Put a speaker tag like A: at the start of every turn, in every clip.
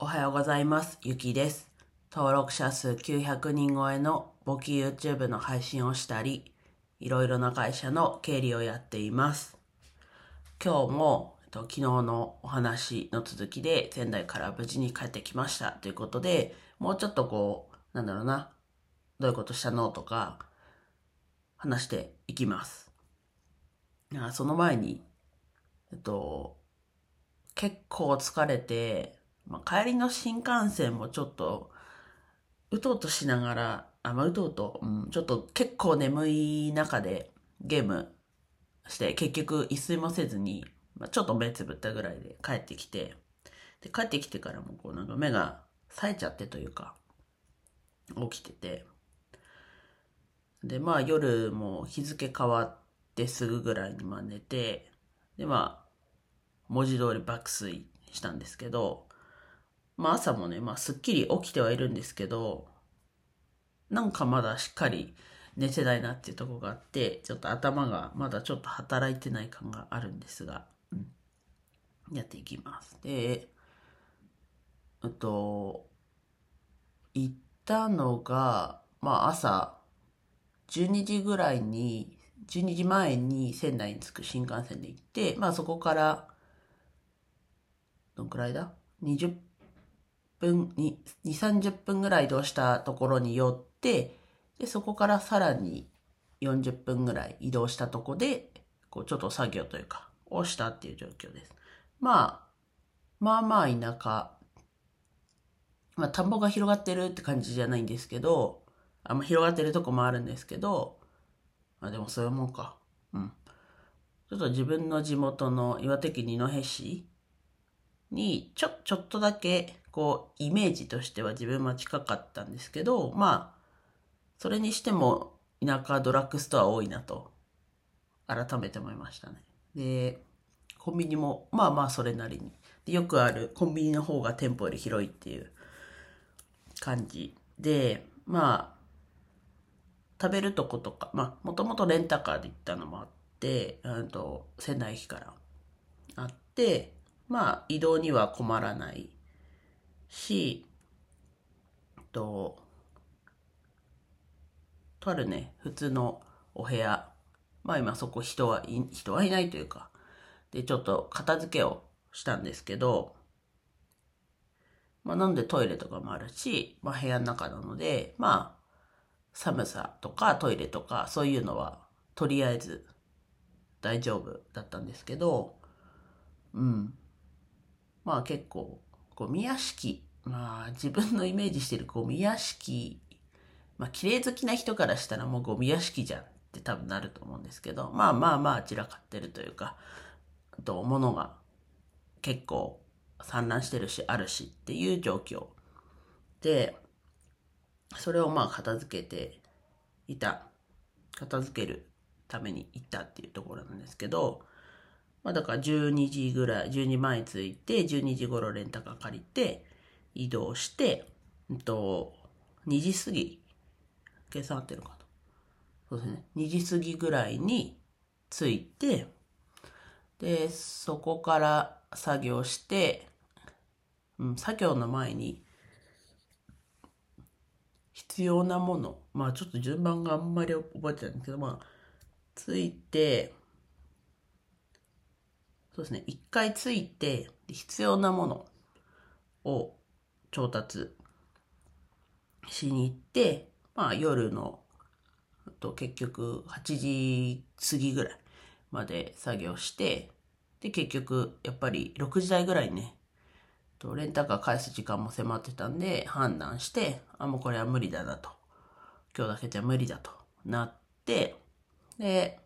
A: おはようございます。ゆきです。登録者数900人超えの簿記 YouTube の配信をしたり、いろいろな会社の経理をやっています。今日も、えっと、昨日のお話の続きで仙台から無事に帰ってきましたということで、もうちょっとこう、なんだろうな、どういうことしたのとか、話していきます。その前に、えっと、結構疲れて、まあ、帰りの新幹線もちょっと、うとうとしながら、あ、まあ、うとうと、うん、ちょっと結構眠い中でゲームして、結局一睡もせずに、まあ、ちょっと目つぶったぐらいで帰ってきて、で、帰ってきてからもこうなんか目が冴えちゃってというか、起きてて、で、まあ夜も日付変わってすぐぐらいにまあ寝て、でまあ、文字通り爆睡したんですけど、まあ朝もね、まあすっきり起きてはいるんですけど、なんかまだしっかり寝てないなっていうとこがあって、ちょっと頭がまだちょっと働いてない感があるんですが、うん、やっていきます。で、えっと、行ったのが、まあ朝12時ぐらいに、12時前に仙台に着く新幹線で行って、まあそこから、どんくらいだ ?20 分、2、30分ぐらい移動したところに寄って、で、そこからさらに40分ぐらい移動したとこで、こうちょっと作業というか、をしたっていう状況です。まあ、まあまあ田舎、まあ田んぼが広がってるって感じじゃないんですけど、あんま広がってるとこもあるんですけど、あ、でもそういうもんか。うん。ちょっと自分の地元の岩手県二戸市に、ちょ、ちょっとだけ、こう、イメージとしては自分は近かったんですけど、まあ、それにしても田舎ドラッグストア多いなと、改めて思いましたね。で、コンビニも、まあまあそれなりに。でよくあるコンビニの方が店舗より広いっていう感じで、まあ、食べるとことか、まあ、もともとレンタカーで行ったのもあって、と、仙台駅からあって、まあ、移動には困らないし、と、とあるね、普通のお部屋、まあ今そこ人はい、人はいないというか、で、ちょっと片付けをしたんですけど、まあなんでトイレとかもあるし、まあ部屋の中なので、まあ、寒さとかトイレとかそういうのはとりあえず大丈夫だったんですけど、うん。まあ結構、ゴミ屋敷、まあ自分のイメージしてるゴミ屋敷、まあ綺麗好きな人からしたらもうゴミ屋敷じゃんって多分なると思うんですけど、まあまあまあ散らかってるというか、と物が結構散乱してるしあるしっていう状況。で、それをまあ片付けていた、片付けるために行ったっていうところなんですけど、まあだから12時ぐらい、12前に着いて、12時頃レンタカー借りて、移動して、うんと、2時過ぎ、計算合ってるかなそうですね。2時過ぎぐらいに着いて、で、そこから作業して、うん、作業の前に、必要なもの。まあちょっと順番があんまり覚えてないんですけど、まあ、ついて、そうですね、一回ついて、必要なものを調達しに行って、まあ夜の、と結局8時過ぎぐらいまで作業して、で結局やっぱり6時台ぐらいね、とレンタカー返す時間も迫ってたんで判断して、あ、もうこれは無理だなと。今日だけじゃ無理だとなって、で、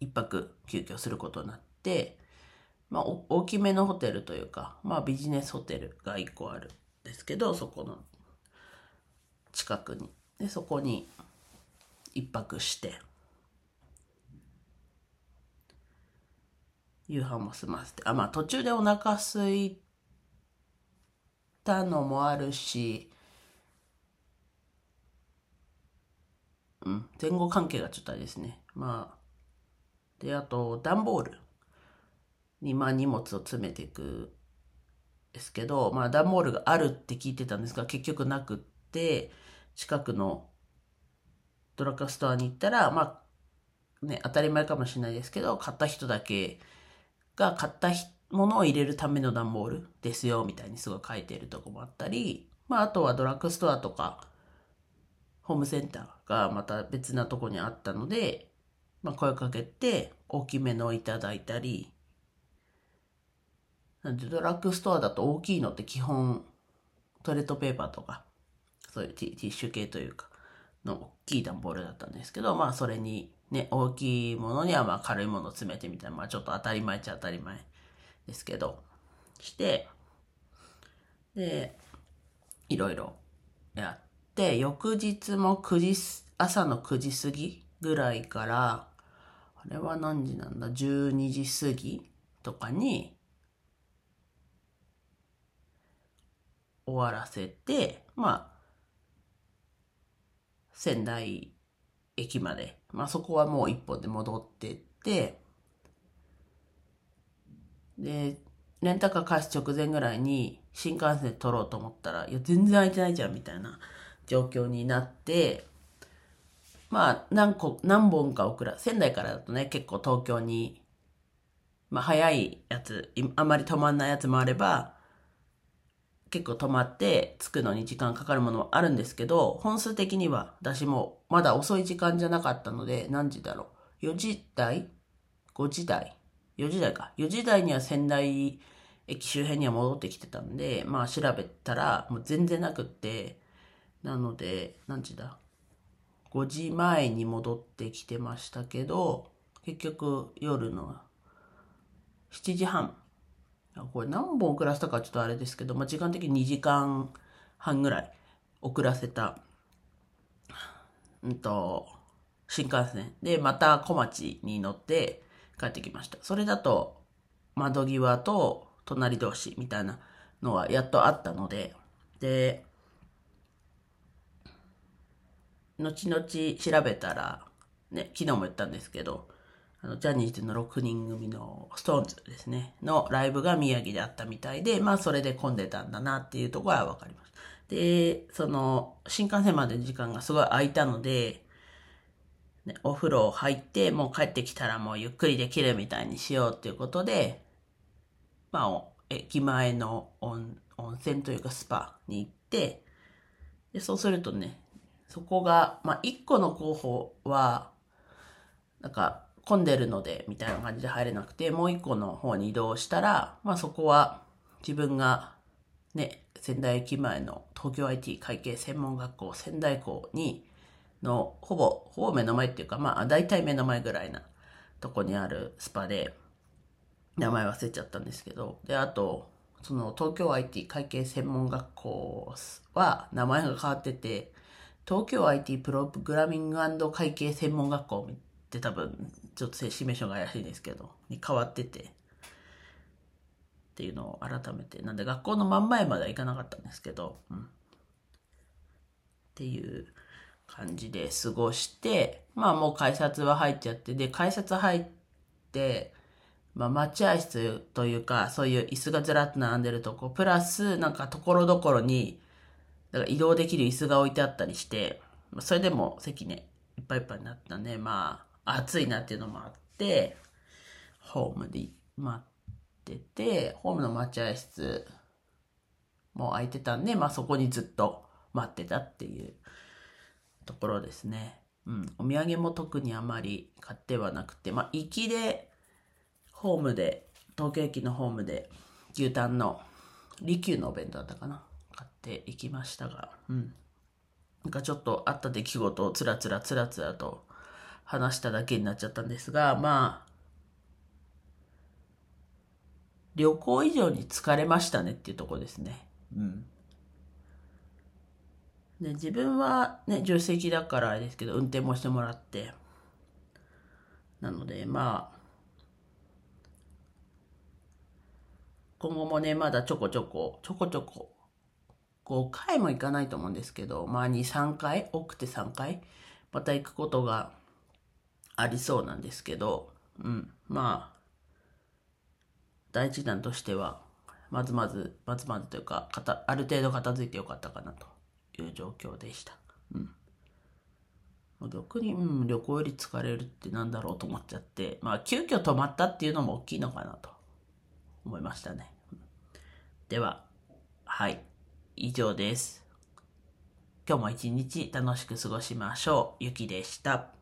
A: 一泊急遽することになって、まあ大きめのホテルというか、まあビジネスホテルが一個あるんですけど、そこの近くに。で、そこに一泊して、夕飯も済ませて、あ、まあ途中でお腹空いたのもあるし、うん、前後関係がちょっとあれですね。まあ、で、あと、段ボールに、まあ荷物を詰めていくですけど、まあ段ボールがあるって聞いてたんですが、結局なくって、近くのドラッグストアに行ったら、まあ、ね、当たり前かもしれないですけど、買った人だけが買ったものを入れるための段ボールですよ、みたいにすごい書いてるとこもあったり、まあ、あとはドラッグストアとか、ホームセンターがまた別なとこにあったので、まあ、声かけて大きめのをいただいたり、なんでドラッグストアだと大きいのって基本トイレットペーパーとか、そういうティッシュ系というか、の大きい段ボールだったんですけど、まあそれにね、大きいものにはまあ軽いものを詰めてみたいな、まあちょっと当たり前っちゃ当たり前ですけど、して、で、いろいろやって、翌日も9時、朝の9時過ぎぐらいから、あれは何時なんだ ?12 時過ぎとかに、終わらせて、まあ、仙台駅まで、まあそこはもう一本で戻ってって、で、レンタカー返す直前ぐらいに新幹線取ろうと思ったら、いや、全然空いてないじゃん、みたいな状況になって、まあ、何個、何本か遅ら、仙台からだとね、結構東京に、まあ、早いやつ、あんまり止まんないやつもあれば、結構止まって着くのに時間かかるものもあるんですけど、本数的には私もまだ遅い時間じゃなかったので、何時だろう？4時台 ?5 時台 ?4 時台か。4時台には仙台駅周辺には戻ってきてたんで、まあ調べたらもう全然なくって、なので、何時だ ?5 時前に戻ってきてましたけど、結局夜の7時半これ何本遅らせたかちょっとあれですけど、まあ、時間的に2時間半ぐらい遅らせた、うんと、新幹線で、また小町に乗って帰ってきました。それだと、窓際と隣同士みたいなのはやっとあったので、で、後々調べたら、ね、昨日も言ったんですけど、あの、ジャニーズの6人組のストーンズですね、のライブが宮城であったみたいで、まあそれで混んでたんだなっていうところはわかります。で、その、新幹線までの時間がすごい空いたので、ね、お風呂入って、もう帰ってきたらもうゆっくりできるみたいにしようっていうことで、まあ、駅前の温泉というかスパに行って、で、そうするとね、そこが、まあ、1個の候補は、なんか、混んでるので、みたいな感じで入れなくて、もう一個の方に移動したら、まあそこは自分がね、仙台駅前の東京 IT 会計専門学校仙台校に、の、ほぼ、ほぼ目の前っていうか、まあ大体目の前ぐらいなとこにあるスパで、名前忘れちゃったんですけど、で、あと、その東京 IT 会計専門学校は名前が変わってて、東京 IT プログラミング会計専門学校って多分ちょっと正式名称が怪しいですけど、に変わってて、っていうのを改めて、なんで学校の真ん前までは行かなかったんですけど、うん。っていう感じで過ごして、まあもう改札は入っちゃって、で、改札入って、まあ待合室というか、そういう椅子がずらっと並んでるとこ、プラスなんかところどころに、だから移動できる椅子が置いてあったりしてま、それでも席ね、いっぱいいっぱいになったんで、まあ、暑いなっていうのもあって、ホームで待ってて、ホームの待合室も空いてたんで、まあそこにずっと待ってたっていうところですね。うん。お土産も特にあまり買ってはなくて、まあ行きで、ホームで、東京駅のホームで牛タンの利休のお弁当だったかな。買っていきましたが、うん。なんかちょっとあった出来事をつらつらつらつらと話しただけになっちゃったんですが、まあ、旅行以上に疲れましたねっていうとこですね。うん。で、自分はね、助手席だからあれですけど、運転もしてもらって。なので、まあ、今後もね、まだちょこちょこ、ちょこちょこ、5回も行かないと思うんですけど、まあ2、3回、多くて3回、また行くことがありそうなんですけど、うん、まあ、第一弾としては、まずまず、まずまずというか、かたある程度片付いてよかったかなという状況でした。うん。逆に、うん、旅行より疲れるってなんだろうと思っちゃって、まあ、急遽泊まったっていうのも大きいのかなと思いましたね。では、はい、以上です。今日も一日楽しく過ごしましょう。ゆきでした。